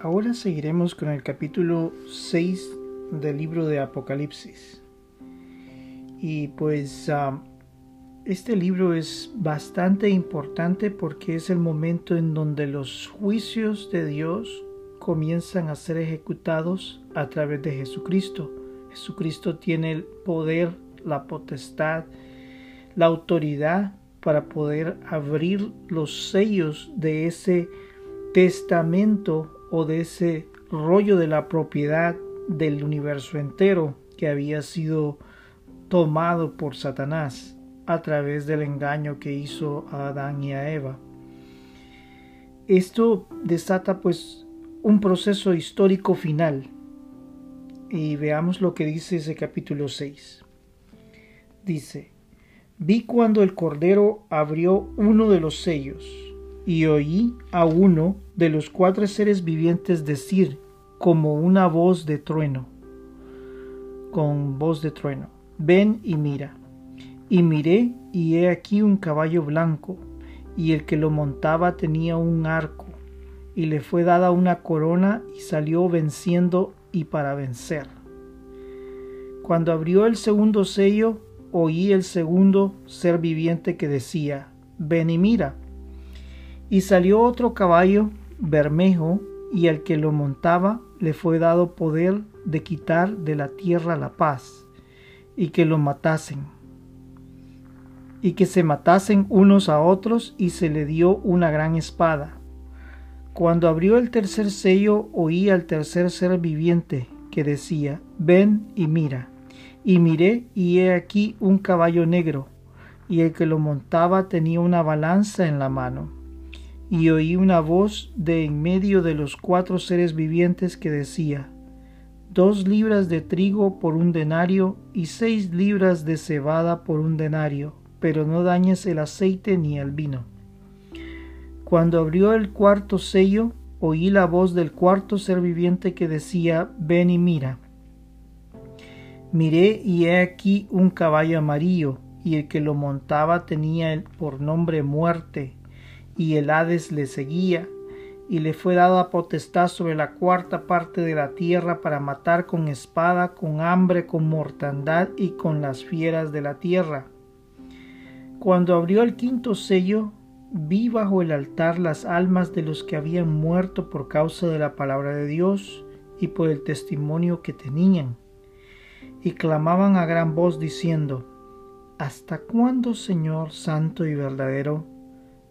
Ahora seguiremos con el capítulo 6 del libro de Apocalipsis. Y pues ah, este libro es bastante importante porque es el momento en donde los juicios de Dios comienzan a ser ejecutados a través de Jesucristo. Jesucristo tiene el poder, la potestad, la autoridad para poder abrir los sellos de ese testamento o de ese rollo de la propiedad del universo entero que había sido tomado por Satanás a través del engaño que hizo a Adán y a Eva. Esto desata pues un proceso histórico final. Y veamos lo que dice ese capítulo 6. Dice, vi cuando el Cordero abrió uno de los sellos, y oí a uno de los cuatro seres vivientes decir, como una voz de trueno, con voz de trueno, ven y mira. Y miré, y he aquí un caballo blanco, y el que lo montaba tenía un arco, y le fue dada una corona, y salió venciendo y para vencer. Cuando abrió el segundo sello, oí el segundo ser viviente que decía, ven y mira. Y salió otro caballo, bermejo, y al que lo montaba le fue dado poder de quitar de la tierra la paz, y que lo matasen, y que se matasen unos a otros, y se le dio una gran espada. Cuando abrió el tercer sello, oí al tercer ser viviente que decía, ven y mira. Y miré, y he aquí un caballo negro, y el que lo montaba tenía una balanza en la mano y oí una voz de en medio de los cuatro seres vivientes que decía, dos libras de trigo por un denario y seis libras de cebada por un denario, pero no dañes el aceite ni el vino. Cuando abrió el cuarto sello, oí la voz del cuarto ser viviente que decía, ven y mira. Miré y he aquí un caballo amarillo, y el que lo montaba tenía por nombre muerte, y el Hades le seguía, y le fue dada potestad sobre la cuarta parte de la tierra para matar con espada, con hambre, con mortandad y con las fieras de la tierra. Cuando abrió el quinto sello, vi bajo el altar las almas de los que habían muerto por causa de la palabra de Dios y por el testimonio que tenían, y clamaban a gran voz diciendo, ¿Hasta cuándo, Señor Santo y verdadero,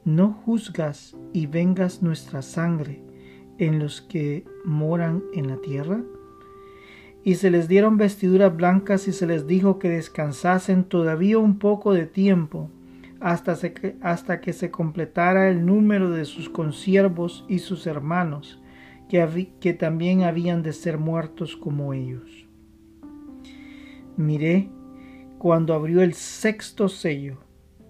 no juzgas y vengas nuestra sangre en los que moran en la tierra? Y se les dieron vestiduras blancas y se les dijo que descansasen todavía un poco de tiempo hasta, que, hasta que se completara el número de sus consiervos y sus hermanos, que, que también habían de ser muertos como ellos. Miré cuando abrió el sexto sello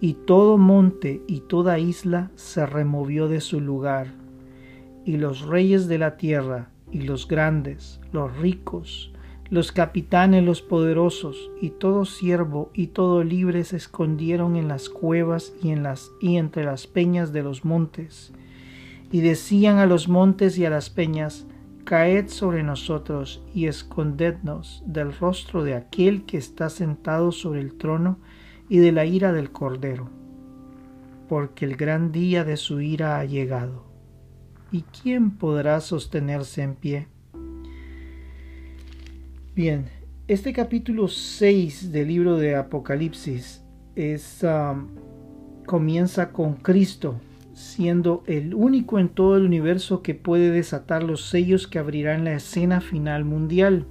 y todo monte y toda isla se removió de su lugar, y los reyes de la tierra, y los grandes, los ricos, los capitanes, los poderosos, y todo siervo y todo libre se escondieron en las cuevas y en las y entre las peñas de los montes, y decían a los montes y a las peñas, Caed sobre nosotros y escondednos del rostro de aquel que está sentado sobre el trono y de la ira del Cordero, porque el gran día de su ira ha llegado. ¿Y quién podrá sostenerse en pie? Bien, este capítulo 6 del libro de Apocalipsis es, comienza con Cristo siendo el único en todo el universo que puede desatar los sellos que abrirán la escena final mundial.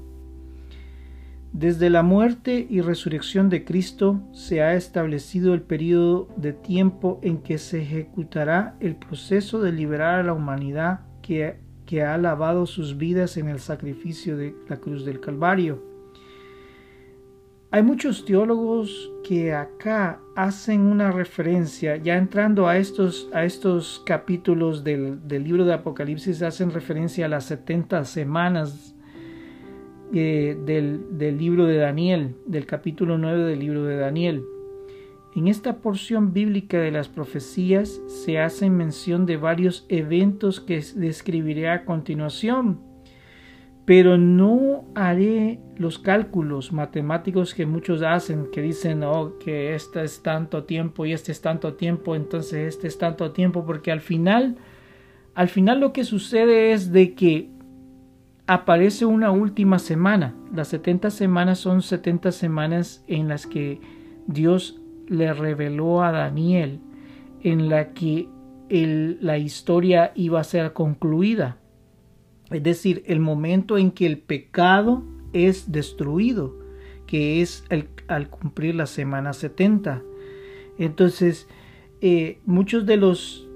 Desde la muerte y resurrección de Cristo se ha establecido el periodo de tiempo en que se ejecutará el proceso de liberar a la humanidad que que ha lavado sus vidas en el sacrificio de la cruz del Calvario. Hay muchos teólogos que acá hacen una referencia, ya entrando a estos, a estos capítulos del, del libro de Apocalipsis, hacen referencia a las 70 semanas eh, del, del libro de Daniel, del capítulo 9 del libro de Daniel. En esta porción bíblica de las profecías se hace mención de varios eventos que describiré a continuación, pero no haré los cálculos matemáticos que muchos hacen, que dicen oh, que este es tanto tiempo y este es tanto tiempo, entonces este es tanto tiempo, porque al final, al final lo que sucede es de que aparece una última semana. Las 70 semanas son 70 semanas en las que Dios le reveló a Daniel en la que la historia iba a ser concluida. Es decir, el momento en que el pecado es destruido, que es al cumplir la semana 70. Entonces, eh, muchos de los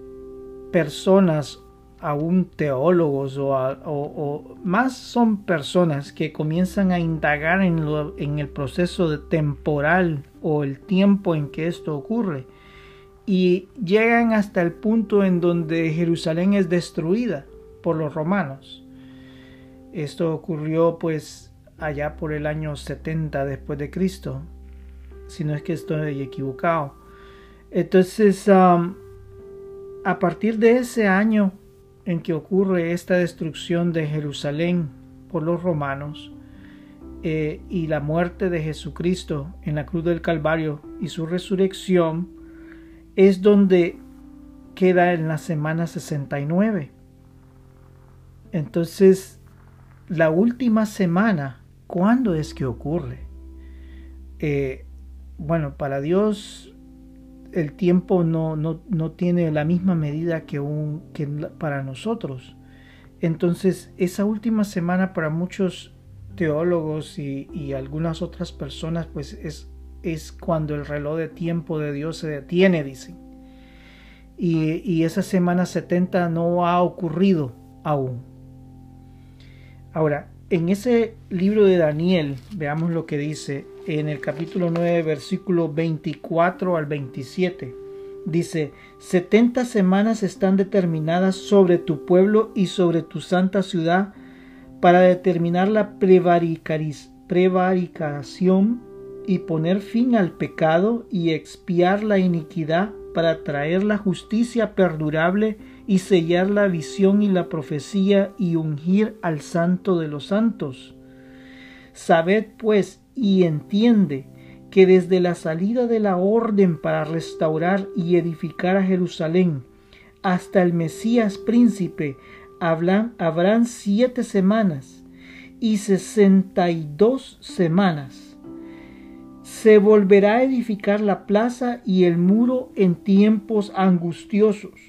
personas, aún teólogos o, o, más son personas que comienzan a indagar en, el proceso temporal o el tiempo en que esto ocurre. Y llegan hasta el punto en donde Jerusalén es destruida por los romanos. Esto ocurrió pues allá por el año 70 después de Cristo, si no es que estoy equivocado. Entonces, a partir de ese año en que ocurre esta destrucción de Jerusalén por los romanos, eh, y la muerte de Jesucristo en la cruz del Calvario y su resurrección es donde queda en la semana 69. Entonces, la última semana, ¿cuándo es que ocurre? Eh, bueno, para Dios el tiempo no, no, no, tiene la misma medida que, un, que para nosotros. Entonces, esa última semana para muchos teólogos y, algunas otras personas, pues es, es cuando el reloj de tiempo de Dios se detiene, dicen. Y, y esa semana 70 no ha ocurrido aún. Ahora, en ese libro de Daniel, veamos lo que dice en el capítulo 9, versículo 24 al 27. Dice, 70 semanas están determinadas sobre tu pueblo y sobre tu santa ciudad para determinar la prevaricación y poner fin al pecado y expiar la iniquidad para traer la justicia perdurable y sellar la visión y la profecía y ungir al santo de los santos. Sabed pues y entiende que desde la salida de la orden para restaurar y edificar a Jerusalén hasta el Mesías príncipe habrán siete semanas y sesenta y dos semanas. Se volverá a edificar la plaza y el muro en tiempos angustiosos.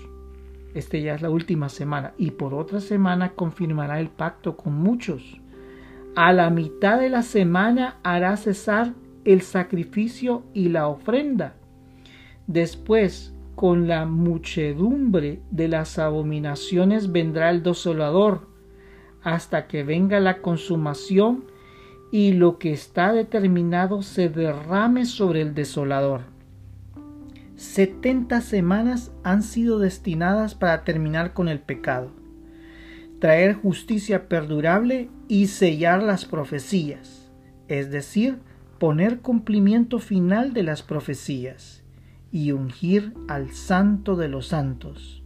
Este ya es la última semana. Y por otra semana confirmará el pacto con muchos. A la mitad de la semana hará cesar el sacrificio y la ofrenda. Después, con la muchedumbre de las abominaciones vendrá el desolador hasta que venga la consumación y lo que está determinado se derrame sobre el desolador. Setenta semanas han sido destinadas para terminar con el pecado, traer justicia perdurable y sellar las profecías, es decir, poner cumplimiento final de las profecías y ungir al santo de los santos,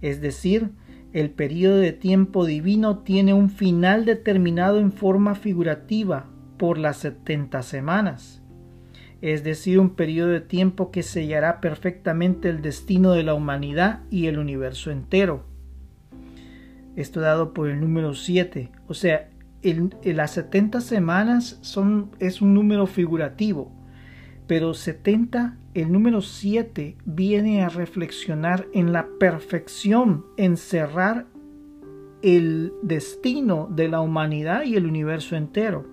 es decir, el periodo de tiempo divino tiene un final determinado en forma figurativa por las setenta semanas, es decir, un periodo de tiempo que sellará perfectamente el destino de la humanidad y el universo entero. Esto dado por el número 7, o sea, las 70 semanas son, es un número figurativo, pero 70, el número 7 viene a reflexionar en la perfección, en cerrar el destino de la humanidad y el universo entero.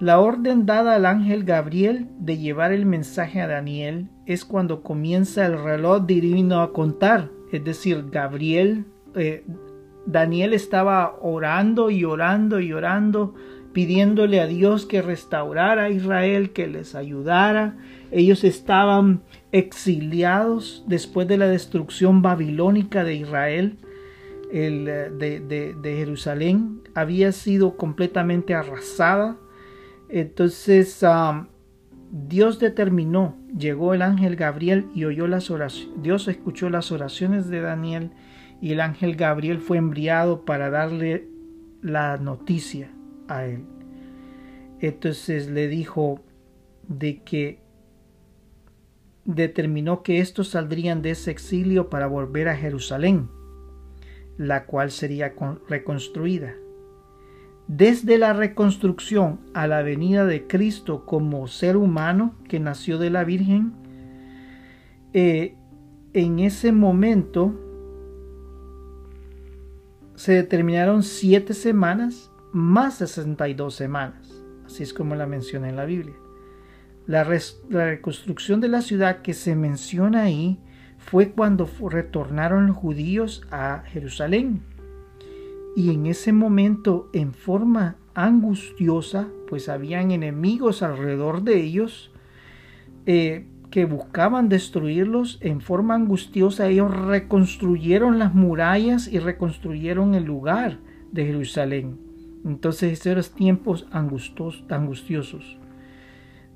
La orden dada al ángel Gabriel de llevar el mensaje a Daniel es cuando comienza el reloj divino a contar, es decir, Gabriel, eh, Daniel estaba orando y orando y orando, pidiéndole a Dios que restaurara a Israel, que les ayudara. Ellos estaban exiliados después de la destrucción babilónica de Israel, el, eh, de, de Jerusalén, había sido completamente arrasada entonces Dios determinó, llegó el ángel Gabriel y oyó las oraciones. Dios escuchó las oraciones de Daniel y el ángel Gabriel fue enviado para darle la noticia a él. Entonces le dijo de que determinó que estos saldrían de ese exilio para volver a Jerusalén, la cual sería reconstruida. Desde la reconstrucción a la venida de Cristo como ser humano que nació de la Virgen, eh, en ese momento se determinaron siete semanas más 62 semanas, así es como la menciona en la Biblia. La, la reconstrucción de la ciudad que se menciona ahí fue cuando retornaron los judíos a Jerusalén y en ese momento, en forma angustiosa, pues habían enemigos alrededor de ellos eh, que buscaban destruirlos. En forma angustiosa ellos reconstruyeron las murallas y reconstruyeron el lugar de Jerusalén. Entonces esos eran tiempos angustiosos.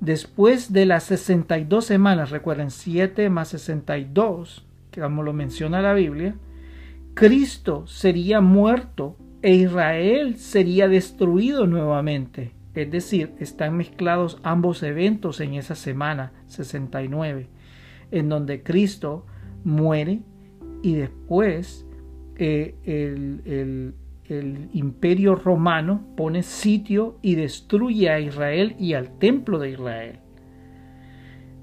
Después de las 62 semanas, recuerden 7 más 62, que como lo menciona la Biblia, Cristo sería muerto e Israel sería destruido nuevamente. Es decir, están mezclados ambos eventos en esa semana 69, en donde Cristo muere y después eh, el, el imperio romano pone sitio y destruye a Israel y al templo de Israel.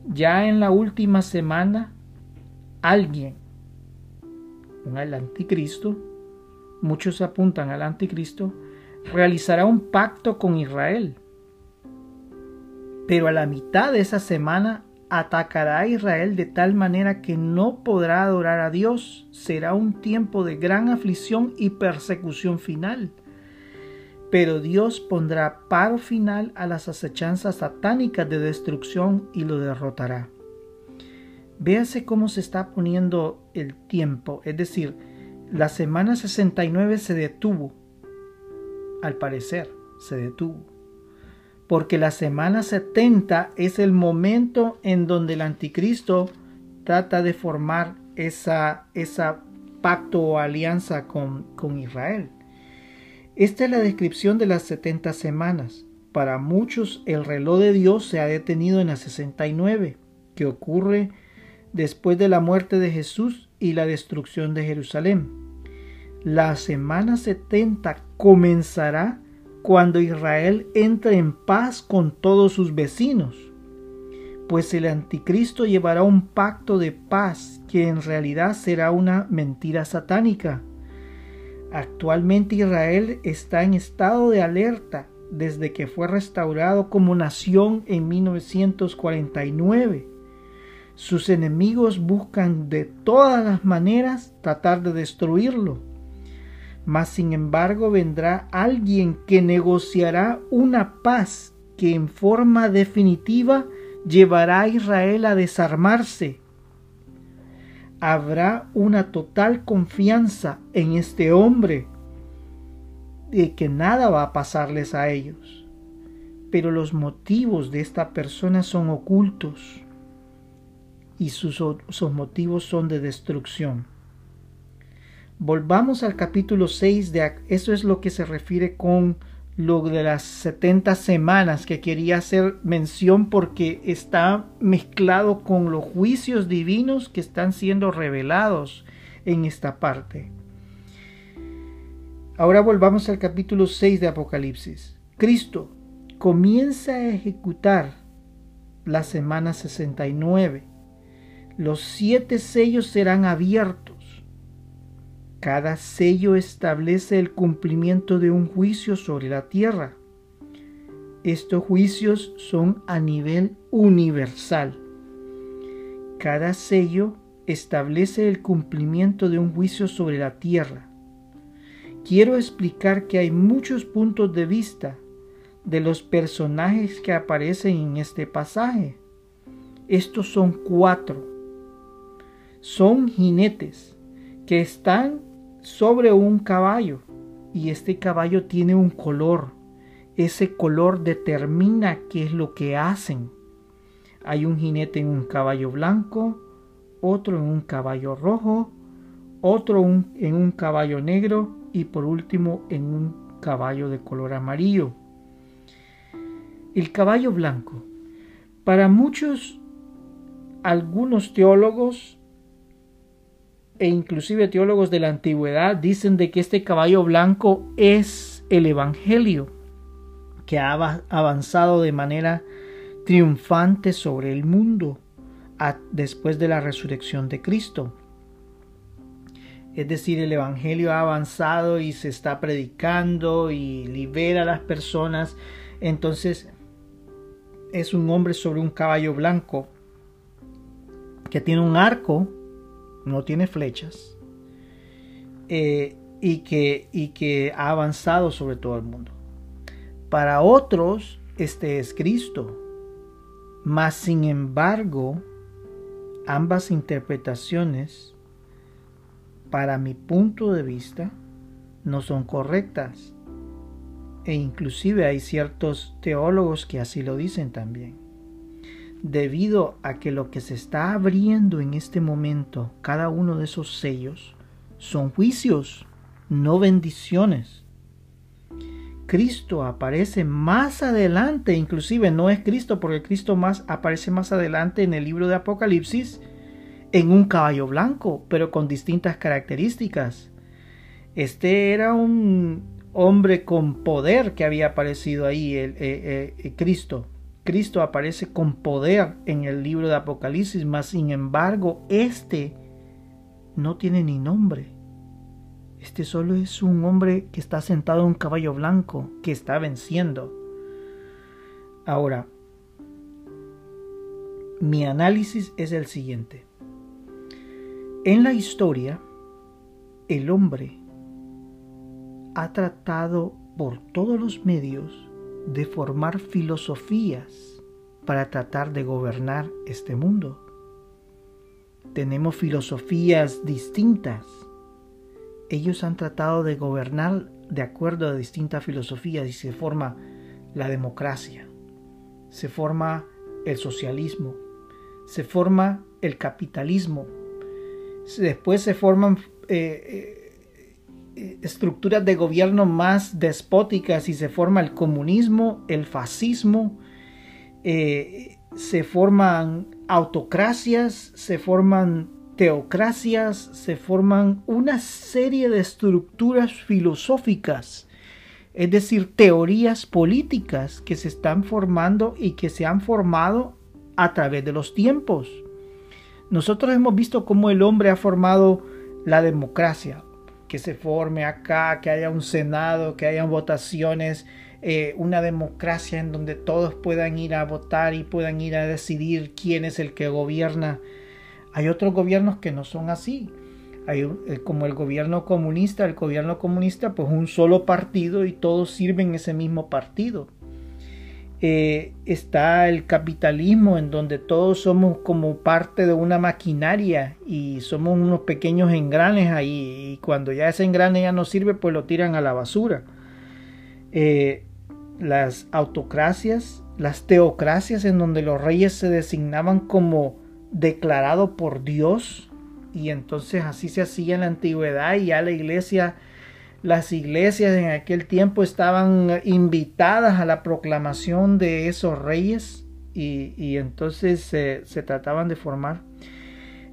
Ya en la última semana, alguien al anticristo, muchos apuntan al anticristo, realizará un pacto con Israel. Pero a la mitad de esa semana atacará a Israel de tal manera que no podrá adorar a Dios. Será un tiempo de gran aflicción y persecución final. Pero Dios pondrá paro final a las acechanzas satánicas de destrucción y lo derrotará. Véase cómo se está poniendo el tiempo, es decir, la semana 69 se detuvo, al parecer se detuvo, porque la semana 70 es el momento en donde el anticristo trata de formar esa, esa pacto o alianza con, con Israel. Esta es la descripción de las 70 semanas. Para muchos el reloj de Dios se ha detenido en la 69, que ocurre después de la muerte de Jesús y la destrucción de Jerusalén. La semana 70 comenzará cuando Israel entre en paz con todos sus vecinos, pues el anticristo llevará un pacto de paz que en realidad será una mentira satánica. Actualmente Israel está en estado de alerta desde que fue restaurado como nación en 1949 sus enemigos buscan de todas las maneras tratar de destruirlo. Mas sin embargo vendrá alguien que negociará una paz que en forma definitiva llevará a Israel a desarmarse. Habrá una total confianza en este hombre de que nada va a pasarles a ellos. Pero los motivos de esta persona son ocultos y sus, motivos son de destrucción. Volvamos al capítulo 6, de, eso es lo que se refiere con lo de las 70 semanas que quería hacer mención porque está mezclado con los juicios divinos que están siendo revelados en esta parte. Ahora volvamos al capítulo 6 de Apocalipsis. Cristo comienza a ejecutar la semana 69. Los siete sellos serán abiertos. Cada sello establece el cumplimiento de un juicio sobre la tierra. Estos juicios son a nivel universal. Cada sello establece el cumplimiento de un juicio sobre la tierra. Quiero explicar que hay muchos puntos de vista de los personajes que aparecen en este pasaje. Estos son cuatro. Son jinetes que están sobre un caballo y este caballo tiene un color. Ese color determina qué es lo que hacen. Hay un jinete en un caballo blanco, otro en un caballo rojo, otro en un caballo negro y por último en un caballo de color amarillo. El caballo blanco. Para muchos, algunos teólogos e inclusive teólogos de la antigüedad dicen de que este caballo blanco es el Evangelio, que ha avanzado de manera triunfante sobre el mundo después de la resurrección de Cristo. Es decir, el Evangelio ha avanzado y se está predicando y libera a las personas. Entonces es un hombre sobre un caballo blanco que tiene un arco, no tiene flechas, eh, y, que, y que ha avanzado sobre todo el mundo. Para otros, este es Cristo. Mas, sin embargo, ambas interpretaciones, para mi punto de vista, no son correctas. E inclusive hay ciertos teólogos que así lo dicen también. Debido a que lo que se está abriendo en este momento, cada uno de esos sellos, son juicios, no bendiciones. Cristo aparece más adelante, inclusive no es Cristo, porque Cristo más aparece más adelante en el libro de Apocalipsis en un caballo blanco, pero con distintas características. Este era un hombre con poder que había aparecido ahí, el, eh, eh, Cristo. Cristo aparece con poder en el libro de Apocalipsis, mas sin embargo, este no tiene ni nombre. Este solo es un hombre que está sentado en un caballo blanco, que está venciendo. Ahora, mi análisis es el siguiente. En la historia, el hombre ha tratado por todos los medios de formar filosofías para tratar de gobernar este mundo. Tenemos filosofías distintas ellos han tratado de gobernar de acuerdo a distintas filosofías y se forma la democracia, se forma el socialismo, se forma el capitalismo, después se forman eh, eh, estructuras de gobierno más despóticas y se forma el comunismo, el fascismo, eh, se forman autocracias, se forman teocracias se forman una serie de estructuras filosóficas, es decir, teorías políticas que se están formando y que se han formado a través de los tiempos. Nosotros hemos visto cómo el hombre ha formado la democracia, que se forme acá, que haya un senado, que haya votaciones, eh, una democracia en donde todos puedan ir a votar y puedan ir a decidir quién es el que gobierna hay otros gobiernos que no son así. Hay, eh, como el gobierno comunista, el gobierno comunista pues un solo partido y todos sirven ese mismo partido. Eh, está el capitalismo en donde todos somos como parte de una maquinaria y somos unos pequeños engranes ahí y cuando ya ese engrane ya no sirve pues lo tiran a la basura. Eh, las autocracias, las teocracias en donde los reyes se designaban como declarado por Dios y entonces así se hacía en la antigüedad y ya la iglesia, las iglesias en aquel tiempo estaban invitadas a la proclamación de esos reyes y, entonces se, trataban de formar.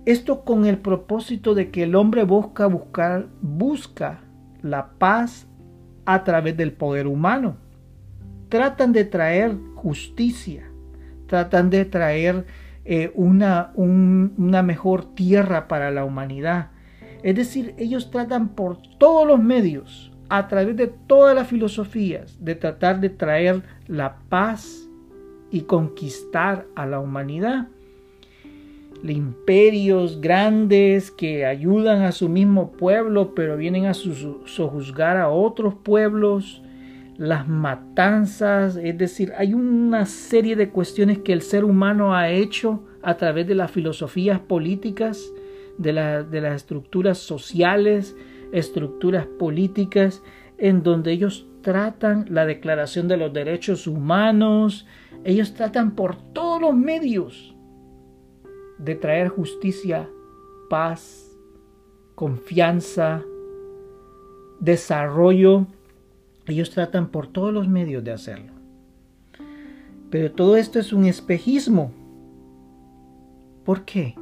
Esto con el propósito de que el hombre busca buscar, busca la paz a través del poder humano. Tratan de traer justicia, tratan de traer eh, una, una mejor tierra para la humanidad. Es decir, ellos tratan por todos los medios, a través de todas las filosofías, de tratar de traer la paz y conquistar a la humanidad. Imperios grandes que ayudan a su mismo pueblo, pero vienen a sojuzgar a otros pueblos, las matanzas, es decir, hay una serie de cuestiones que el ser humano ha hecho a través de las filosofías políticas, de, de las estructuras sociales, estructuras políticas, en donde ellos tratan la declaración de los derechos humanos, ellos tratan por todos los medios de traer justicia, paz, confianza, desarrollo. Ellos tratan por todos los medios de hacerlo. Pero todo esto es un espejismo. ¿Por qué?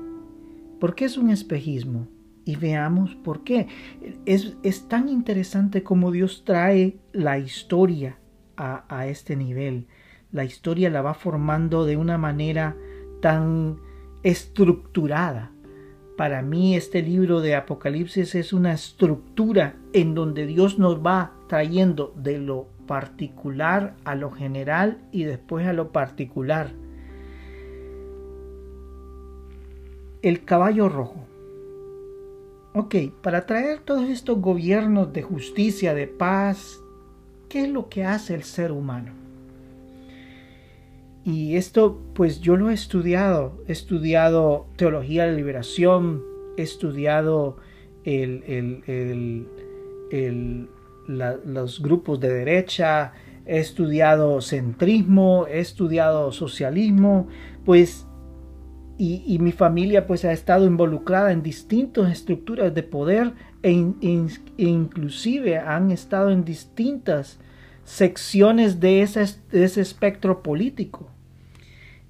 ¿Por qué es un espejismo? Y veamos por qué. Es, es tan interesante como Dios trae la historia a, a este nivel. La historia la va formando de una manera tan estructurada. Para mí este libro de Apocalipsis es una estructura en donde Dios nos va trayendo de lo particular a lo general y después a lo particular. El caballo rojo. Ok, para traer todos estos gobiernos de justicia, de paz, ¿qué es lo que hace el ser humano? Y esto, pues yo lo he estudiado. He estudiado teología de liberación, he estudiado los grupos de derecha, he estudiado centrismo, he estudiado socialismo, pues, y, mi familia pues ha estado involucrada en distintas estructuras de poder e, e inclusive han estado en distintas secciones de ese espectro político.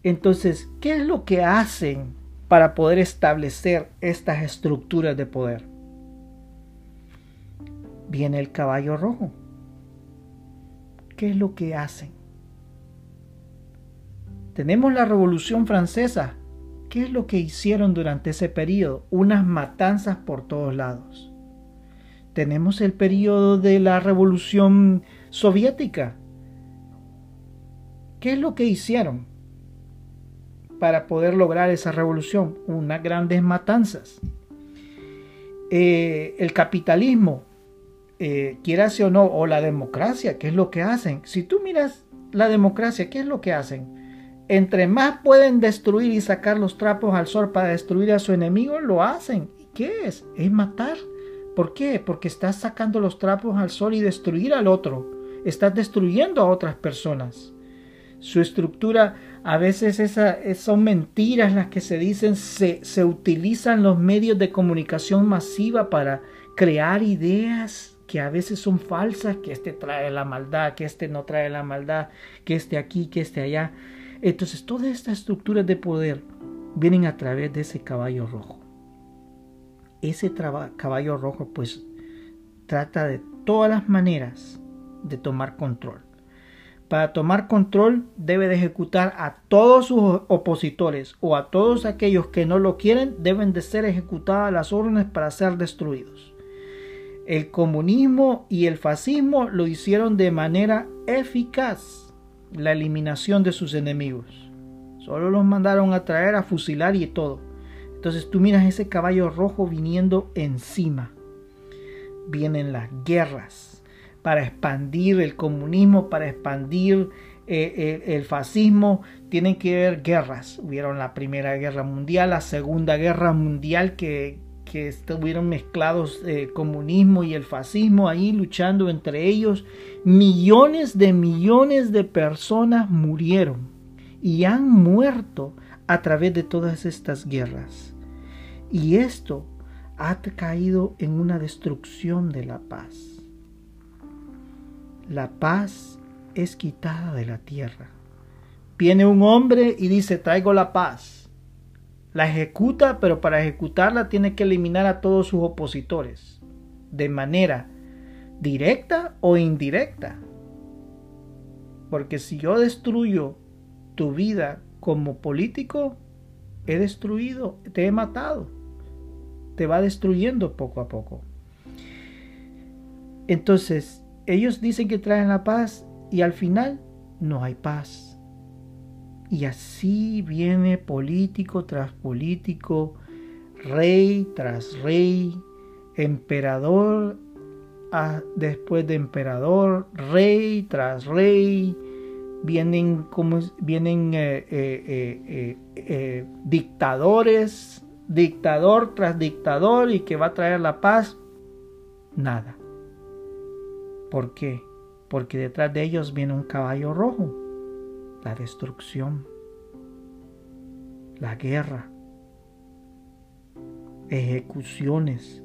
Entonces, ¿qué es lo que hacen para poder establecer estas estructuras de poder? Viene el caballo rojo. ¿Qué es lo que hacen? Tenemos la Revolución Francesa. ¿Qué es lo que hicieron durante ese periodo? Unas matanzas por todos lados. Tenemos el periodo de la Revolución Soviética. ¿Qué es lo que hicieron? para poder lograr esa revolución, unas grandes matanzas. Eh, el capitalismo, eh, quieras o no, o la democracia, ¿qué es lo que hacen? Si tú miras la democracia, ¿qué es lo que hacen? Entre más pueden destruir y sacar los trapos al sol para destruir a su enemigo, lo hacen. ¿Qué es? Es matar. ¿Por qué? Porque estás sacando los trapos al sol y destruir al otro. Estás destruyendo a otras personas. Su estructura a veces esa, son mentiras las que se dicen, se, se utilizan los medios de comunicación masiva para crear ideas que a veces son falsas, que este trae la maldad, que este no trae la maldad, que este aquí, que este allá. Entonces todas estas estructuras de poder vienen a través de ese caballo rojo. Ese caballo rojo pues trata de todas las maneras de tomar control. Para tomar control debe de ejecutar a todos sus opositores o a todos aquellos que no lo quieren deben de ser ejecutadas las órdenes para ser destruidos. El comunismo y el fascismo lo hicieron de manera eficaz, la eliminación de sus enemigos. Solo los mandaron a traer a fusilar y todo. Entonces tú miras ese caballo rojo viniendo encima. Vienen las guerras para expandir el comunismo, para expandir eh, el, fascismo, tienen que haber guerras. Hubieron la Primera Guerra Mundial, la Segunda Guerra Mundial, que, que estuvieron mezclados eh, comunismo y el fascismo ahí luchando entre ellos. Millones de millones de personas murieron y han muerto a través de todas estas guerras. Y esto ha caído en una destrucción de la paz la paz es quitada de la tierra. Viene un hombre y dice, traigo la paz. La ejecuta, pero para ejecutarla tiene que eliminar a todos sus opositores. De manera directa o indirecta. Porque si yo destruyo tu vida como político, he destruido, te he matado. Te va destruyendo poco a poco. Entonces, ellos dicen que traen la paz y al final no hay paz. Y así viene político tras político, rey tras rey, emperador después de emperador, rey tras rey, vienen, como, vienen eh, eh, eh, dictadores, dictador tras dictador y que va a traer la paz. Nada. ¿Por qué? Porque detrás de ellos viene un caballo rojo, la destrucción, la guerra, ejecuciones,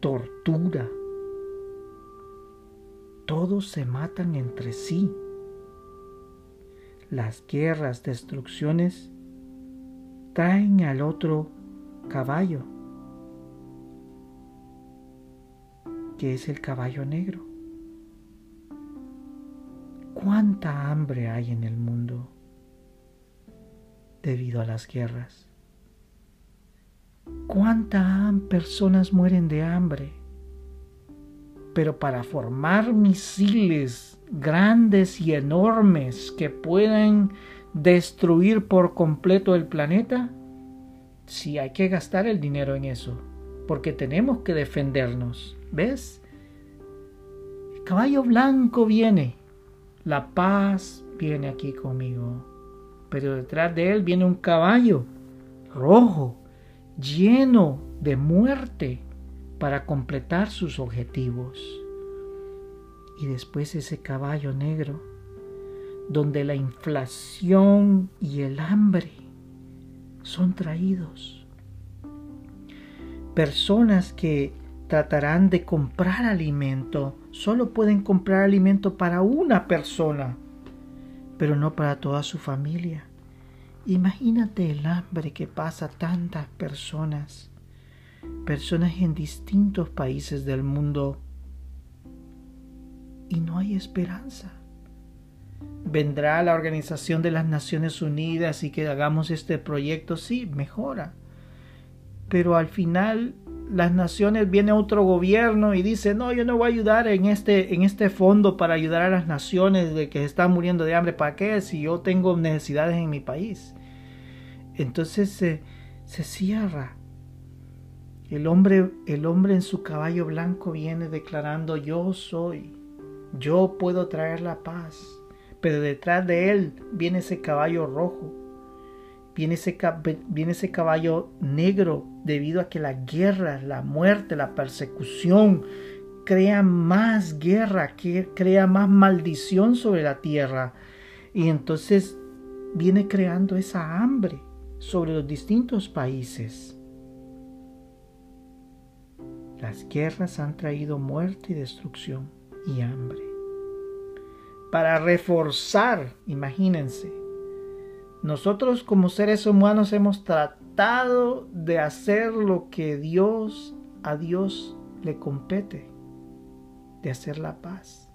tortura. Todos se matan entre sí. Las guerras, destrucciones, traen al otro caballo, que es el caballo negro. ¿Cuánta hambre hay en el mundo debido a las guerras? ¿Cuántas personas mueren de hambre? Pero para formar misiles grandes y enormes que puedan destruir por completo el planeta, sí hay que gastar el dinero en eso, porque tenemos que defendernos. ¿Ves? El caballo blanco viene, la paz viene aquí conmigo, pero detrás de él viene un caballo rojo lleno de muerte para completar sus objetivos. Y después ese caballo negro, donde la inflación y el hambre son traídos. Personas que tratarán de comprar alimento, solo pueden comprar alimento para una persona, pero no para toda su familia. Imagínate el hambre que pasa tantas personas, personas en distintos países del mundo, y no hay esperanza. Vendrá la Organización de las Naciones Unidas y que hagamos este proyecto, sí, mejora. Pero al final las naciones viene otro gobierno y dice, no, yo no voy a ayudar en este, en este fondo para ayudar a las naciones de que están muriendo de hambre. ¿Para qué? Si yo tengo necesidades en mi país. Entonces se, cierra. El hombre, el hombre en su caballo blanco viene declarando, yo soy, yo puedo traer la paz. Pero detrás de él viene ese caballo rojo viene ese, viene ese caballo negro debido a que la guerra, la muerte, la persecución crea más guerra, que crea más maldición sobre la tierra. Y entonces viene creando esa hambre sobre los distintos países. Las guerras han traído muerte y destrucción y hambre. Para reforzar, imagínense, nosotros como seres humanos hemos tratado de hacer lo que Dios a Dios le compete, de hacer la paz.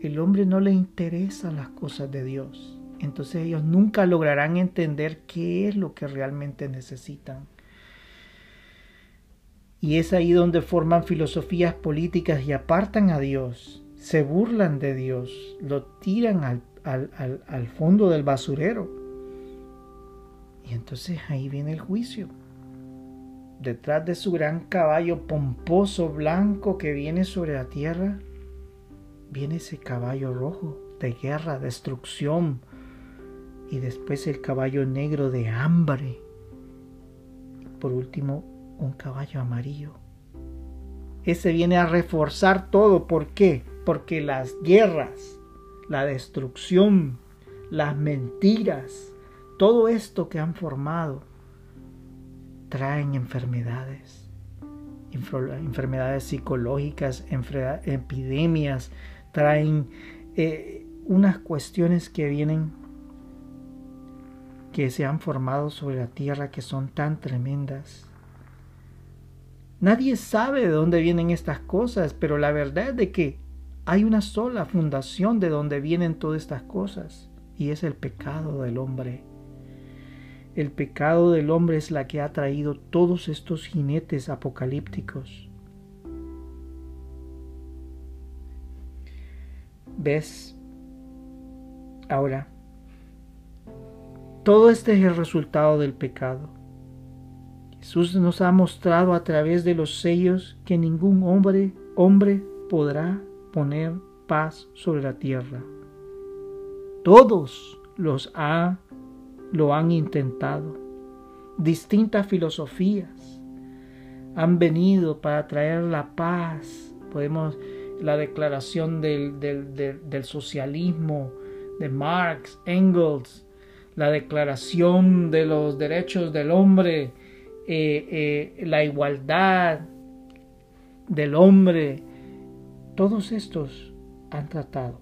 El hombre no le interesan las cosas de Dios, entonces ellos nunca lograrán entender qué es lo que realmente necesitan. Y es ahí donde forman filosofías políticas y apartan a Dios, se burlan de Dios, lo tiran al al, fondo del basurero. Y entonces ahí viene el juicio. Detrás de su gran caballo pomposo blanco que viene sobre la tierra, viene ese caballo rojo de guerra, destrucción, y después el caballo negro de hambre. Por último, un caballo amarillo. Ese viene a reforzar todo. ¿Por qué? Porque las guerras, la destrucción, las mentiras, todo esto que han formado, traen enfermedades, enfermedades psicológicas, epidemias, traen eh, unas cuestiones que vienen, que se han formado sobre la tierra que son tan tremendas. Nadie sabe de dónde vienen estas cosas, pero la verdad es de que hay una sola fundación de donde vienen todas estas cosas, y es el pecado del hombre. El pecado del hombre es la que ha traído todos estos jinetes apocalípticos. ¿Ves? Ahora, todo este es el resultado del pecado. Jesús nos ha mostrado a través de los sellos que ningún hombre, hombre podrá poner paz sobre la tierra. Todos los ha, lo han intentado. Distintas filosofías han venido para traer la paz. Podemos la declaración del, del socialismo de Marx, Engels, la declaración de los derechos del hombre, eh, eh, la igualdad del hombre, todos estos han tratado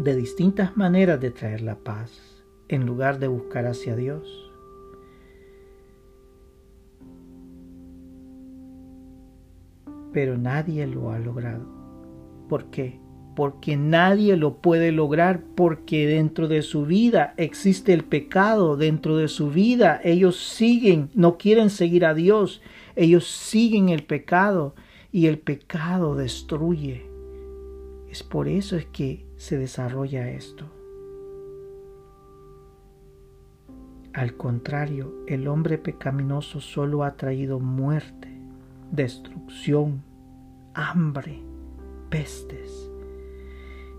de distintas maneras de traer la paz en lugar de buscar hacia Dios. Pero nadie lo ha logrado. ¿Por qué? porque nadie lo puede lograr, porque dentro de su vida existe el pecado, dentro de su vida ellos siguen, no quieren seguir a Dios, ellos siguen el pecado y el pecado destruye. Es por eso es que se desarrolla esto. Al contrario, el hombre pecaminoso solo ha traído muerte, destrucción, hambre, pestes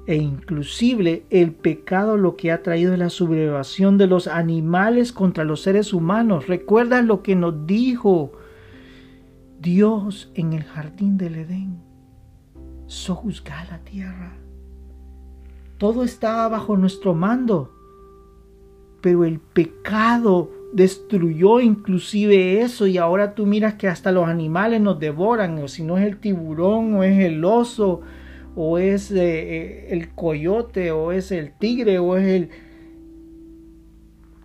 e inclusive el pecado lo que ha traído es la sublevación de los animales contra los seres humanos. Recuerda lo que nos dijo Dios en el jardín del Edén. Sojuzga la tierra. Todo estaba bajo nuestro mando, pero el pecado destruyó inclusive eso y ahora tú miras que hasta los animales nos devoran, o si no es el tiburón o es el oso o es eh, eh, el coyote, o es el tigre, o es el...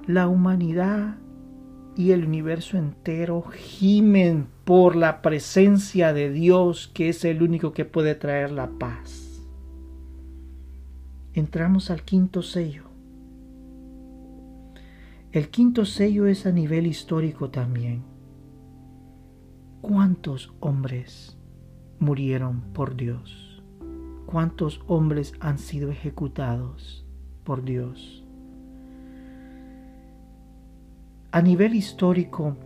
La humanidad y el universo entero gimen por la presencia de Dios, que es el único que puede traer la paz. Entramos al quinto sello. El quinto sello es a nivel histórico también. ¿Cuántos hombres murieron por Dios? cuántos hombres han sido ejecutados por Dios. A nivel histórico,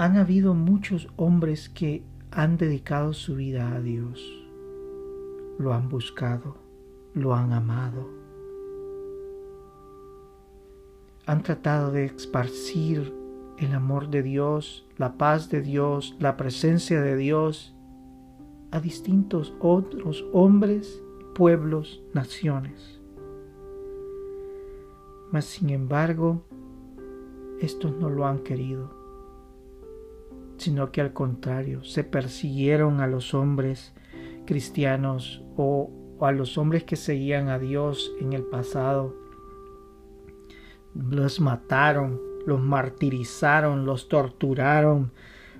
han habido muchos hombres que han dedicado su vida a Dios, lo han buscado, lo han amado, han tratado de esparcir el amor de Dios, la paz de Dios, la presencia de Dios a distintos otros hombres, pueblos, naciones. Mas sin embargo, estos no lo han querido, sino que al contrario, se persiguieron a los hombres cristianos o, a los hombres que seguían a Dios en el pasado. Los mataron, los martirizaron, los torturaron,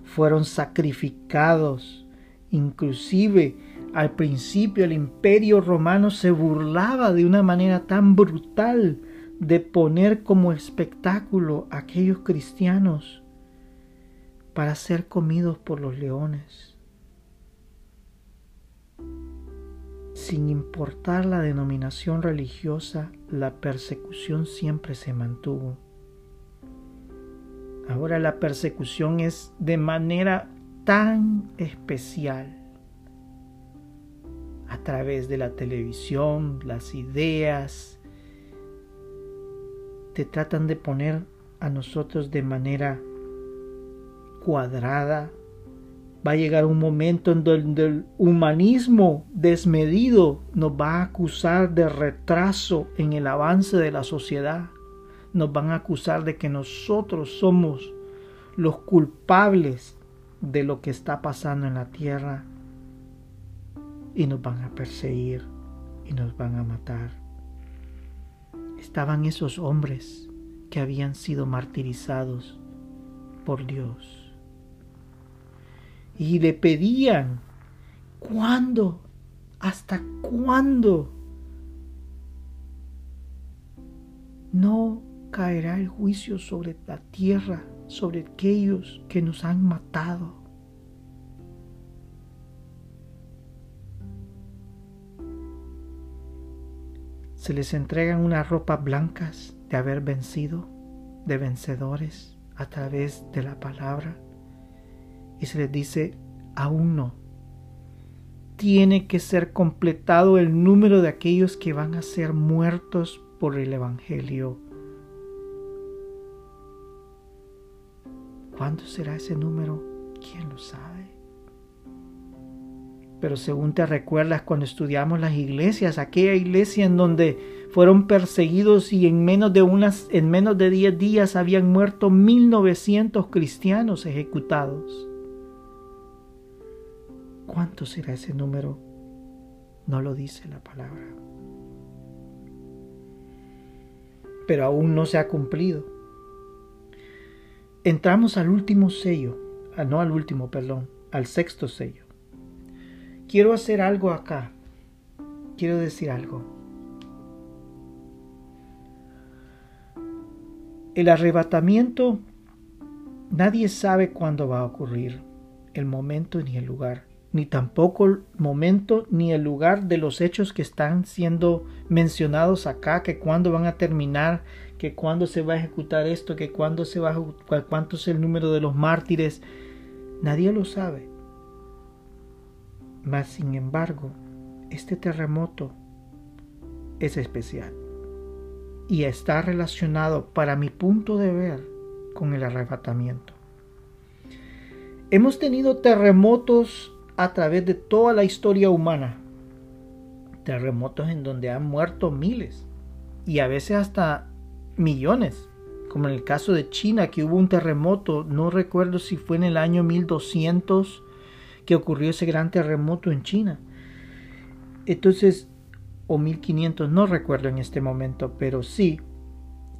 fueron sacrificados Inclusive al principio el imperio romano se burlaba de una manera tan brutal de poner como espectáculo a aquellos cristianos para ser comidos por los leones. Sin importar la denominación religiosa, la persecución siempre se mantuvo. Ahora la persecución es de manera tan especial a través de la televisión, las ideas, te tratan de poner a nosotros de manera cuadrada. Va a llegar un momento en donde el humanismo desmedido nos va a acusar de retraso en el avance de la sociedad. Nos van a acusar de que nosotros somos los culpables de lo que está pasando en la tierra y nos van a perseguir y nos van a matar. Estaban esos hombres que habían sido martirizados por Dios. Y le pedían, ¿cuándo? ¿Hasta cuándo? No caerá el juicio sobre la tierra, sobre aquellos que nos han matado. Se les entregan unas ropas blancas de haber vencido, de vencedores a través de la palabra. Y se les dice, aún no. Tiene que ser completado el número de aquellos que van a ser muertos por el Evangelio. ¿Cuándo será ese número? ¿Quién lo sabe? Pero según te recuerdas cuando estudiamos las iglesias, aquella iglesia en donde fueron perseguidos y en menos de unas en menos de 10 días habían muerto 1900 cristianos ejecutados. ¿Cuánto será ese número? No lo dice la palabra. Pero aún no se ha cumplido. Entramos al último sello, ah, no al último, perdón, al sexto sello. Quiero hacer algo acá. Quiero decir algo. El arrebatamiento, nadie sabe cuándo va a ocurrir, el momento ni el lugar, ni tampoco el momento ni el lugar de los hechos que están siendo mencionados acá, que cuándo van a terminar, que cuándo se va a ejecutar esto, que cuándo se va a cuánto es el número de los mártires. Nadie lo sabe. Mas, sin embargo, este terremoto es especial y está relacionado, para mi punto de ver, con el arrebatamiento. Hemos tenido terremotos a través de toda la historia humana. Terremotos en donde han muerto miles y a veces hasta millones, como en el caso de China, que hubo un terremoto, no recuerdo si fue en el año 1200 que ocurrió ese gran terremoto en China. Entonces, o 1500, no recuerdo en este momento, pero sí,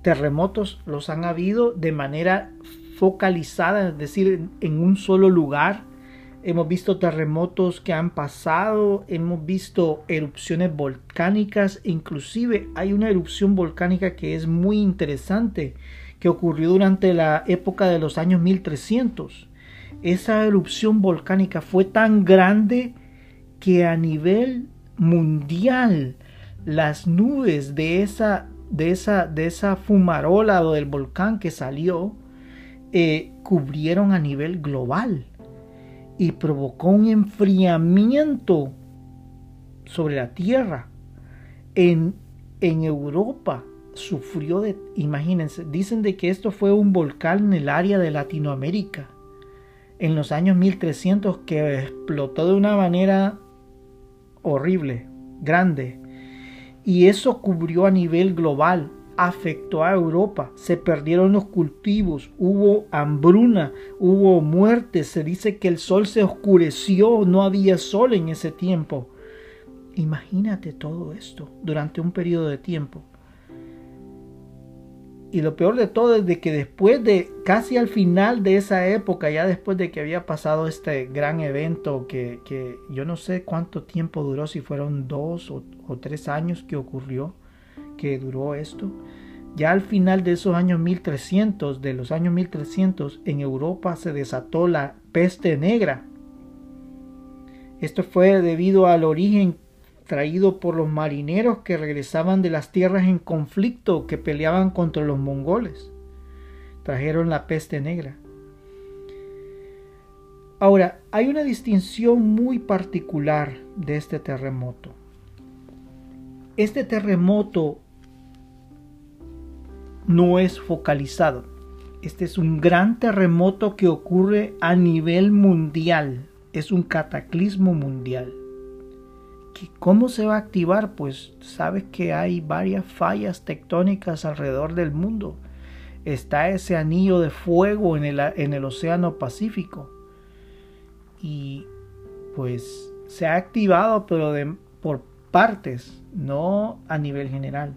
terremotos los han habido de manera focalizada, es decir, en un solo lugar. Hemos visto terremotos que han pasado, hemos visto erupciones volcánicas, inclusive hay una erupción volcánica que es muy interesante, que ocurrió durante la época de los años 1300. Esa erupción volcánica fue tan grande que a nivel mundial las nubes de esa, de esa, de esa fumarola o del volcán que salió eh, cubrieron a nivel global y provocó un enfriamiento sobre la tierra. En, en Europa sufrió de, imagínense, dicen de que esto fue un volcán en el área de Latinoamérica en los años 1300 que explotó de una manera horrible, grande. Y eso cubrió a nivel global, afectó a Europa, se perdieron los cultivos, hubo hambruna, hubo muerte, se dice que el sol se oscureció, no había sol en ese tiempo. Imagínate todo esto durante un periodo de tiempo. Y lo peor de todo es de que después de casi al final de esa época, ya después de que había pasado este gran evento que, yo no sé cuánto tiempo duró, si fueron dos o, o, tres años que ocurrió, que duró esto, ya al final de esos años 1300, de los años 1300, en Europa se desató la peste negra. Esto fue debido al origen traído por los marineros que regresaban de las tierras en conflicto que peleaban contra los mongoles. Trajeron la peste negra. Ahora, hay una distinción muy particular de este terremoto. Este terremoto no es focalizado. Este es un gran terremoto que ocurre a nivel mundial. Es un cataclismo mundial. ¿Cómo se va a activar? Pues sabes que hay varias fallas tectónicas alrededor del mundo. Está ese anillo de fuego en el, en el Océano Pacífico. Y pues se ha activado, pero de, por partes, no a nivel general.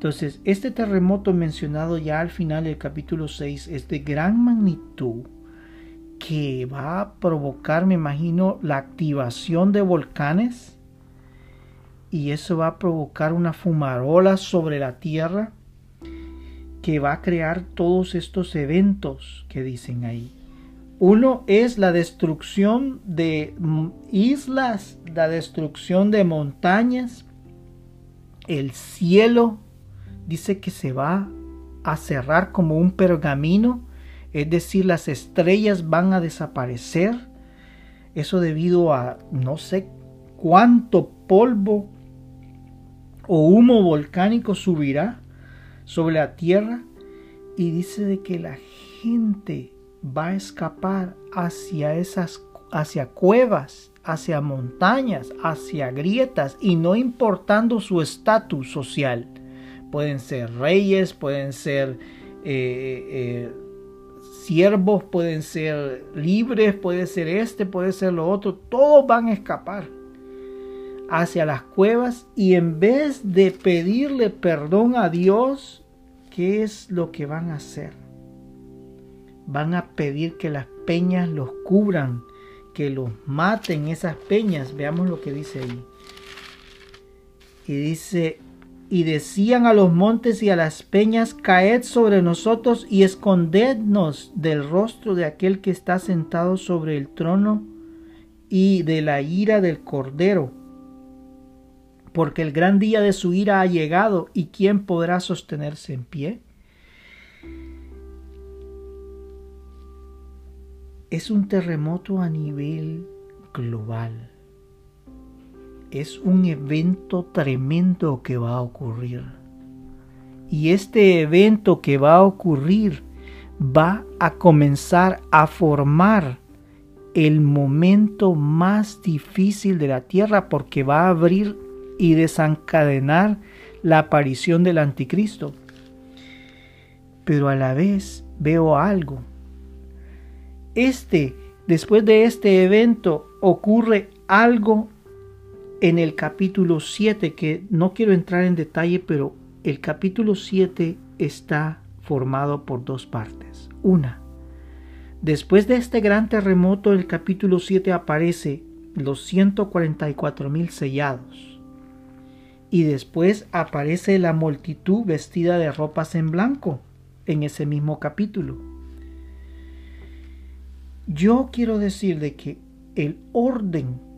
Entonces, este terremoto mencionado ya al final del capítulo 6 es de gran magnitud que va a provocar, me imagino, la activación de volcanes y eso va a provocar una fumarola sobre la tierra que va a crear todos estos eventos que dicen ahí. Uno es la destrucción de islas, la destrucción de montañas, el cielo dice que se va a cerrar como un pergamino, es decir, las estrellas van a desaparecer. Eso debido a no sé cuánto polvo o humo volcánico subirá sobre la tierra y dice de que la gente va a escapar hacia esas hacia cuevas, hacia montañas, hacia grietas y no importando su estatus social pueden ser reyes, pueden ser eh, eh, siervos, pueden ser libres, puede ser este, puede ser lo otro, todos van a escapar hacia las cuevas y en vez de pedirle perdón a Dios, ¿qué es lo que van a hacer? Van a pedir que las peñas los cubran, que los maten esas peñas. Veamos lo que dice ahí. Y dice, y decían a los montes y a las peñas, caed sobre nosotros y escondednos del rostro de aquel que está sentado sobre el trono y de la ira del cordero, porque el gran día de su ira ha llegado y quién podrá sostenerse en pie. Es un terremoto a nivel global es un evento tremendo que va a ocurrir. Y este evento que va a ocurrir va a comenzar a formar el momento más difícil de la tierra porque va a abrir y desencadenar la aparición del anticristo. Pero a la vez veo algo. Este, después de este evento, ocurre algo en el capítulo 7, que no quiero entrar en detalle, pero el capítulo 7 está formado por dos partes. Una, después de este gran terremoto, el capítulo 7 aparece los 144 mil sellados. Y después aparece la multitud vestida de ropas en blanco en ese mismo capítulo. Yo quiero decir de que el orden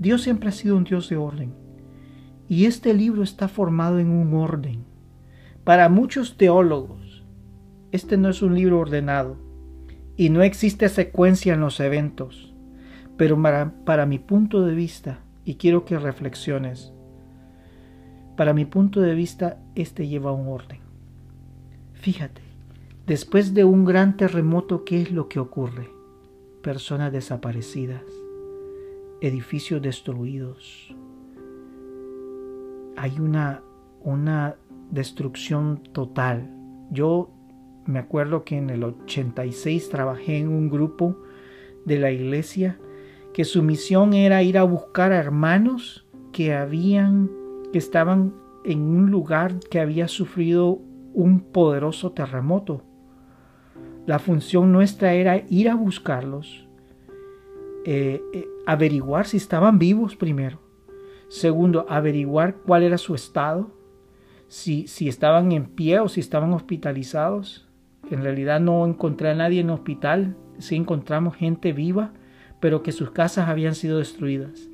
Dios siempre ha sido un Dios de orden. Y este libro está formado en un orden. Para muchos teólogos, este no es un libro ordenado y no existe secuencia en los eventos. Pero para, para mi punto de vista, y quiero que reflexiones, para mi punto de vista, este lleva un orden. Fíjate, después de un gran terremoto, ¿qué es lo que ocurre? Personas desaparecidas edificios destruidos. Hay una, una destrucción total. Yo me acuerdo que en el 86 trabajé en un grupo de la iglesia que su misión era ir a buscar a hermanos que habían que estaban en un lugar que había sufrido un poderoso terremoto. La función nuestra era ir a buscarlos eh, eh, averiguar si estaban vivos primero. Segundo, averiguar cuál era su estado, si, si estaban en pie o si estaban hospitalizados. En realidad no encontré a nadie en hospital, sí encontramos gente viva, pero que sus casas habían sido destruidas.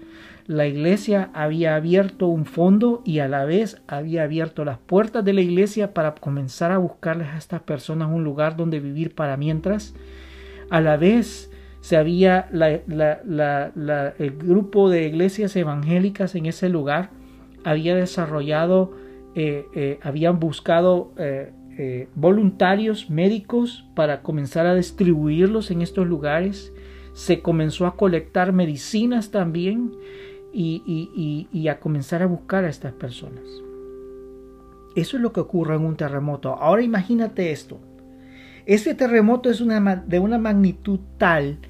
La iglesia había abierto un fondo y a la vez había abierto las puertas de la iglesia para comenzar a buscarles a estas personas un lugar donde vivir para mientras. A la vez se había el grupo de iglesias evangélicas en ese lugar había desarrollado, eh, eh, habían buscado eh, voluntarios médicos para comenzar a distribuirlos en estos lugares. Se comenzó a colectar medicinas también y, y a comenzar a buscar a estas personas. Eso es lo que ocurre en un terremoto. Ahora imagínate esto. Este terremoto es una, de una magnitud tal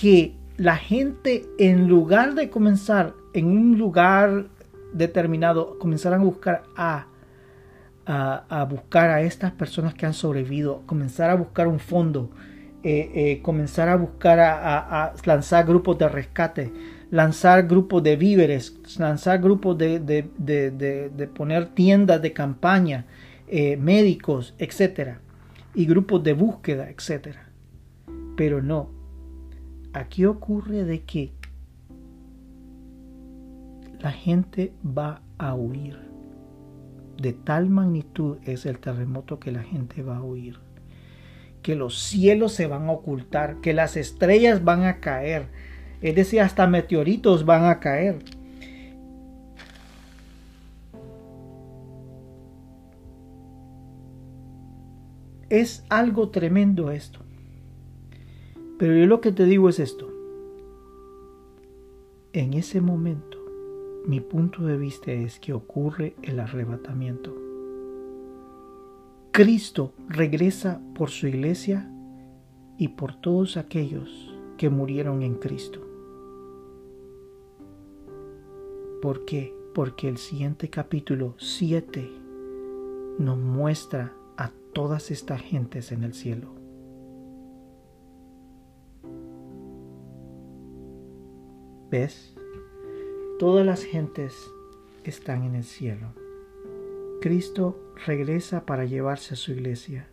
que la gente en lugar de comenzar en un lugar determinado, comenzaran a buscar a a, buscar a estas personas que han sobrevivido, comenzar a buscar un fondo, eh, eh, comenzar a buscar a, lanzar grupos de rescate, lanzar grupos de víveres, lanzar grupos de, de, poner tiendas de campaña, eh, médicos, etcétera, y grupos de búsqueda, etcétera. Pero no, aquí ocurre de que la gente va a huir. De tal magnitud es el terremoto que la gente va a huir. Que los cielos se van a ocultar, que las estrellas van a caer. Es decir, hasta meteoritos van a caer. Es algo tremendo esto. Pero yo lo que te digo es esto. En ese momento mi punto de vista es que ocurre el arrebatamiento. Cristo regresa por su iglesia y por todos aquellos que murieron en Cristo. ¿Por qué? Porque el siguiente capítulo 7 nos muestra a todas estas gentes en el cielo. ¿Ves? Todas las gentes están en el cielo. Cristo regresa para llevarse a su iglesia.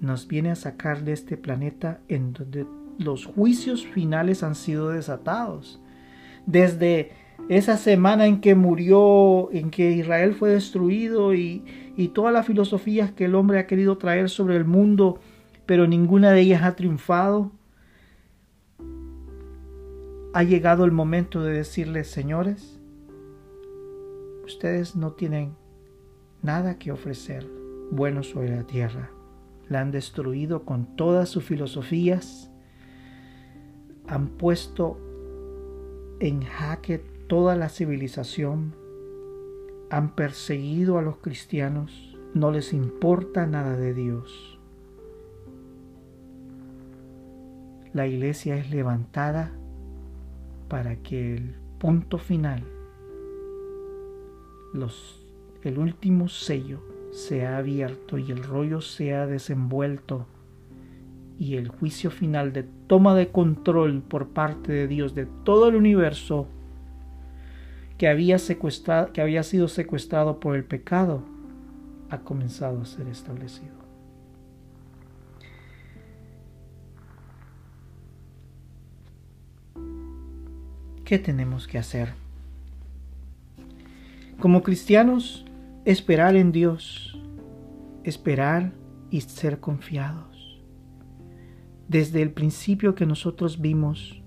Nos viene a sacar de este planeta en donde los juicios finales han sido desatados. Desde esa semana en que murió, en que Israel fue destruido y, y todas las filosofías que el hombre ha querido traer sobre el mundo, pero ninguna de ellas ha triunfado, ha llegado el momento de decirles, señores, ustedes no tienen nada que ofrecer bueno sobre la tierra. La han destruido con todas sus filosofías, han puesto en jaque toda la civilización, han perseguido a los cristianos, no les importa nada de Dios. La iglesia es levantada para que el punto final, los, el último sello, sea abierto y el rollo sea desenvuelto y el juicio final de toma de control por parte de Dios de todo el universo que había, secuestrado, que había sido secuestrado por el pecado ha comenzado a ser establecido. ¿Qué tenemos que hacer? Como cristianos, esperar en Dios, esperar y ser confiados. Desde el principio que nosotros vimos,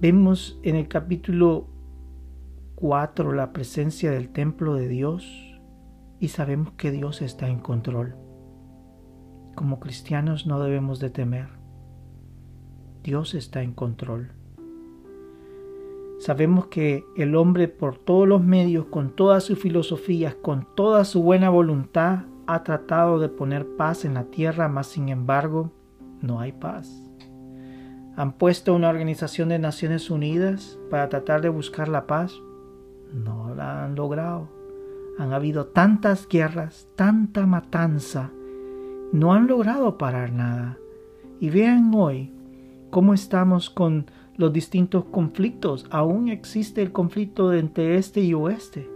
vemos en el capítulo 4 la presencia del templo de Dios y sabemos que Dios está en control. Como cristianos no debemos de temer. Dios está en control. Sabemos que el hombre por todos los medios, con todas sus filosofías, con toda su buena voluntad, ha tratado de poner paz en la tierra, mas sin embargo no hay paz. Han puesto una organización de Naciones Unidas para tratar de buscar la paz. No la han logrado. Han habido tantas guerras, tanta matanza. No han logrado parar nada. Y vean hoy cómo estamos con los distintos conflictos. Aún existe el conflicto entre este y oeste.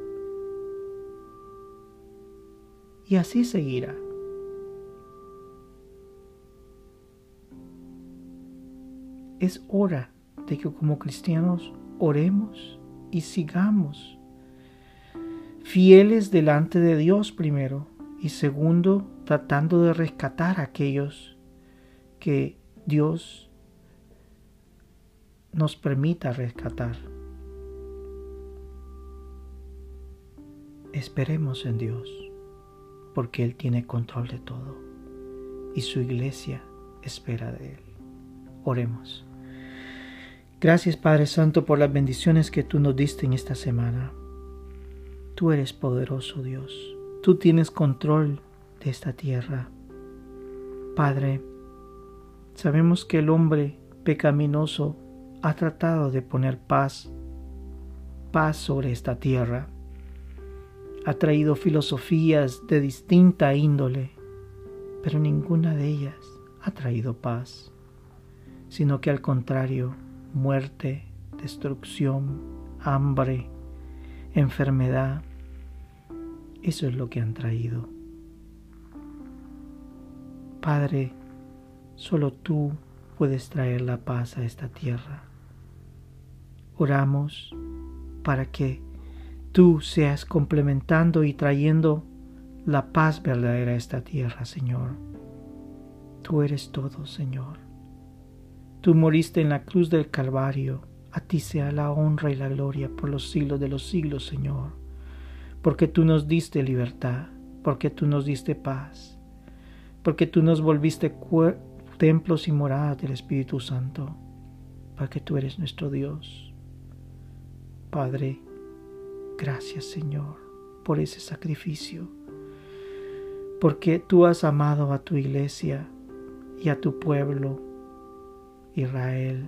Y así seguirá. Es hora de que como cristianos oremos y sigamos fieles delante de Dios primero y segundo tratando de rescatar a aquellos que Dios nos permita rescatar. Esperemos en Dios, porque Él tiene control de todo y su iglesia espera de Él. Oremos. Gracias Padre Santo por las bendiciones que tú nos diste en esta semana. Tú eres poderoso Dios. Tú tienes control de esta tierra. Padre, sabemos que el hombre pecaminoso ha tratado de poner paz, paz sobre esta tierra. ha traído filosofías de distinta índole, pero ninguna de ellas ha traído paz, sino que al contrario, muerte, destrucción, hambre, enfermedad, eso es lo que han traído. Padre, solo tú puedes traer la paz a esta tierra. Oramos para que tú seas complementando y trayendo la paz verdadera a esta tierra, Señor. Tú eres todo, Señor. Tú moriste en la cruz del Calvario. A ti sea la honra y la gloria por los siglos de los siglos, Señor. Porque tú nos diste libertad, porque tú nos diste paz, porque tú nos volviste templos y moradas del Espíritu Santo, porque tú eres nuestro Dios. Padre, gracias Señor por ese sacrificio, porque tú has amado a tu iglesia y a tu pueblo, Israel,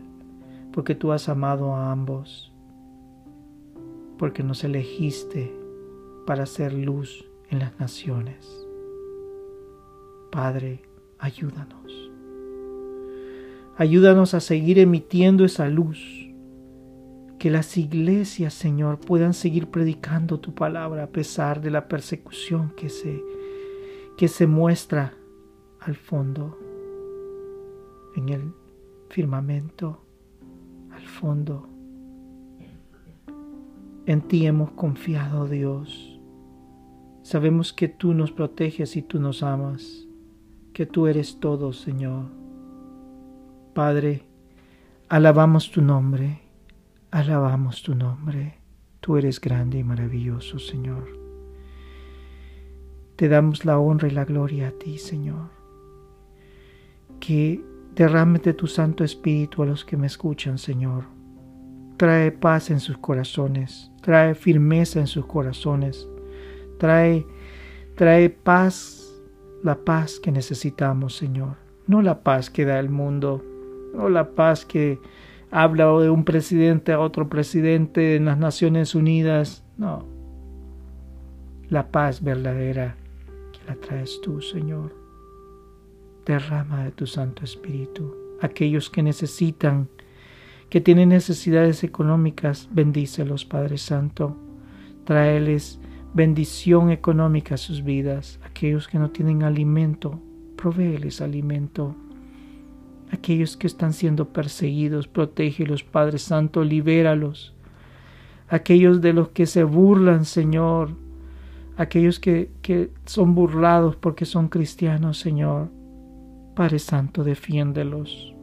porque tú has amado a ambos, porque nos elegiste para hacer luz en las naciones. Padre, ayúdanos. Ayúdanos a seguir emitiendo esa luz. Que las iglesias, Señor, puedan seguir predicando tu palabra a pesar de la persecución que se, que se muestra al fondo, en el firmamento, al fondo. En ti hemos confiado, Dios. Sabemos que tú nos proteges y tú nos amas, que tú eres todo, Señor. Padre, alabamos tu nombre, alabamos tu nombre. Tú eres grande y maravilloso, Señor. Te damos la honra y la gloria a ti, Señor. Que derrámete tu Santo Espíritu a los que me escuchan, Señor. Trae paz en sus corazones, trae firmeza en sus corazones, trae, trae paz, la paz que necesitamos, Señor. No la paz que da el mundo, o la paz que habla de un presidente a otro presidente en las Naciones Unidas. No. La paz verdadera que la traes tú, Señor. Derrama de tu Santo Espíritu. Aquellos que necesitan, que tienen necesidades económicas, bendícelos, Padre Santo. Tráeles bendición económica a sus vidas. Aquellos que no tienen alimento, provéeles alimento aquellos que están siendo perseguidos, protégelos, Padre Santo, libéralos. Aquellos de los que se burlan, Señor, aquellos que, que son burlados porque son cristianos, Señor, Padre Santo, defiéndelos.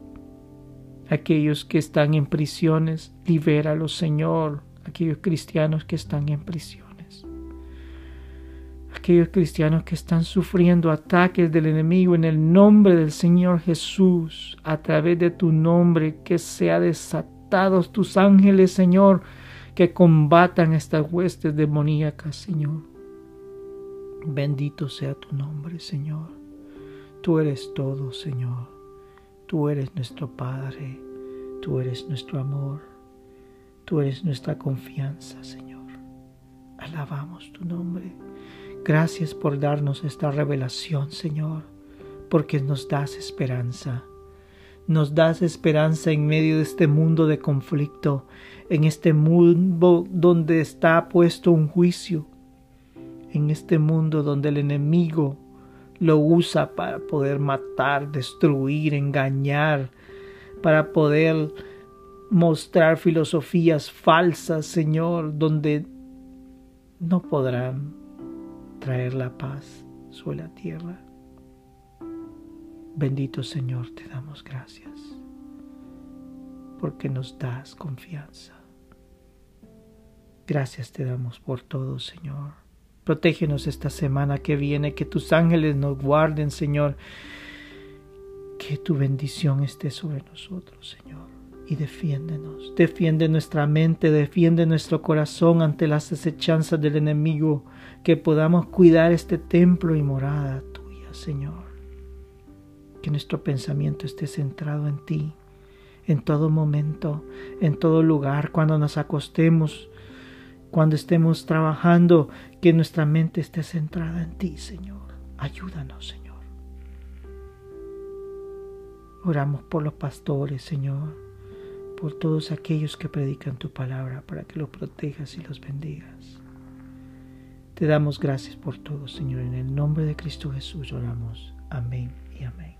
Aquellos que están en prisiones, libéralos, Señor. Aquellos cristianos que están en prisión aquellos cristianos que están sufriendo ataques del enemigo en el nombre del Señor Jesús, a través de tu nombre, que sea desatados tus ángeles, Señor, que combatan estas huestes demoníacas, Señor. Bendito sea tu nombre, Señor. Tú eres todo, Señor. Tú eres nuestro Padre. Tú eres nuestro amor. Tú eres nuestra confianza, Señor. Alabamos tu nombre. Gracias por darnos esta revelación, Señor, porque nos das esperanza. Nos das esperanza en medio de este mundo de conflicto, en este mundo donde está puesto un juicio, en este mundo donde el enemigo lo usa para poder matar, destruir, engañar, para poder mostrar filosofías falsas, Señor, donde no podrán traer la paz sobre la tierra. Bendito Señor, te damos gracias porque nos das confianza. Gracias te damos por todo, Señor. Protégenos esta semana que viene, que tus ángeles nos guarden, Señor. Que tu bendición esté sobre nosotros, Señor. Y defiéndenos. Defiende nuestra mente, defiende nuestro corazón ante las desechanzas del enemigo que podamos cuidar este templo y morada tuya, Señor. Que nuestro pensamiento esté centrado en ti, en todo momento, en todo lugar, cuando nos acostemos, cuando estemos trabajando, que nuestra mente esté centrada en ti, Señor. Ayúdanos, Señor. Oramos por los pastores, Señor, por todos aquellos que predican tu palabra, para que los protejas y los bendigas. Te damos gracias por todo, Señor. En el nombre de Cristo Jesús oramos. Amén y amén.